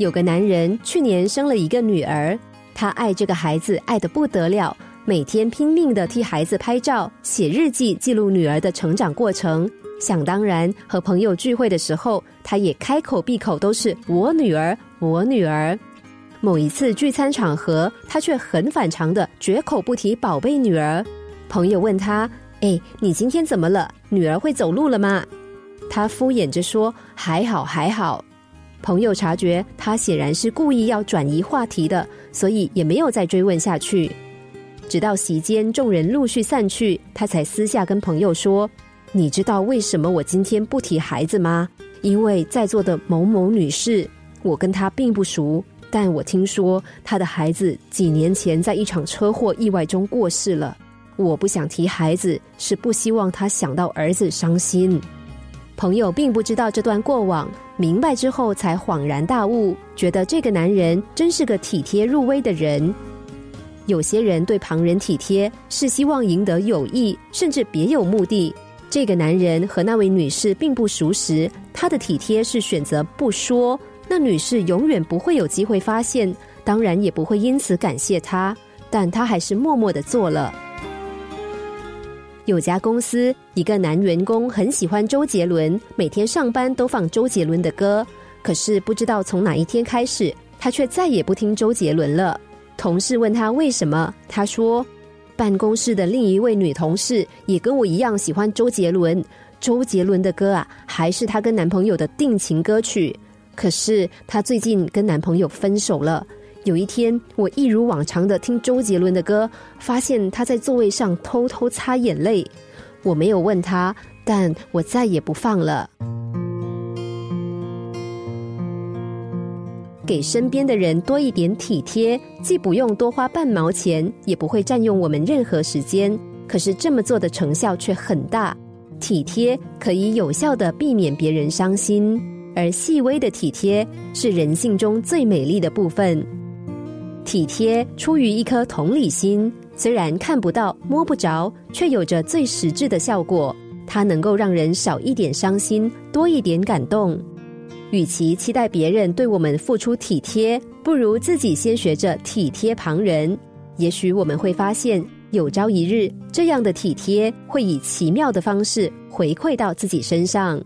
有个男人去年生了一个女儿，他爱这个孩子爱得不得了，每天拼命的替孩子拍照、写日记，记录女儿的成长过程。想当然，和朋友聚会的时候，他也开口闭口都是我女儿，我女儿。某一次聚餐场合，他却很反常的绝口不提宝贝女儿。朋友问他：“哎，你今天怎么了？女儿会走路了吗？”他敷衍着说：“还好，还好。”朋友察觉他显然是故意要转移话题的，所以也没有再追问下去。直到席间众人陆续散去，他才私下跟朋友说。你知道为什么我今天不提孩子吗？因为在座的某某女士，我跟她并不熟，但我听说她的孩子几年前在一场车祸意外中过世了。我不想提孩子，是不希望她想到儿子伤心。朋友并不知道这段过往，明白之后才恍然大悟，觉得这个男人真是个体贴入微的人。有些人对旁人体贴，是希望赢得友谊，甚至别有目的。这个男人和那位女士并不熟识，他的体贴是选择不说，那女士永远不会有机会发现，当然也不会因此感谢他，但他还是默默的做了。有家公司一个男员工很喜欢周杰伦，每天上班都放周杰伦的歌，可是不知道从哪一天开始，他却再也不听周杰伦了。同事问他为什么，他说。办公室的另一位女同事也跟我一样喜欢周杰伦，周杰伦的歌啊，还是她跟男朋友的定情歌曲。可是她最近跟男朋友分手了。有一天，我一如往常的听周杰伦的歌，发现他在座位上偷偷擦眼泪。我没有问他，但我再也不放了。给身边的人多一点体贴，既不用多花半毛钱，也不会占用我们任何时间。可是这么做的成效却很大。体贴可以有效的避免别人伤心，而细微的体贴是人性中最美丽的部分。体贴出于一颗同理心，虽然看不到、摸不着，却有着最实质的效果。它能够让人少一点伤心，多一点感动。与其期待别人对我们付出体贴，不如自己先学着体贴旁人。也许我们会发现，有朝一日，这样的体贴会以奇妙的方式回馈到自己身上。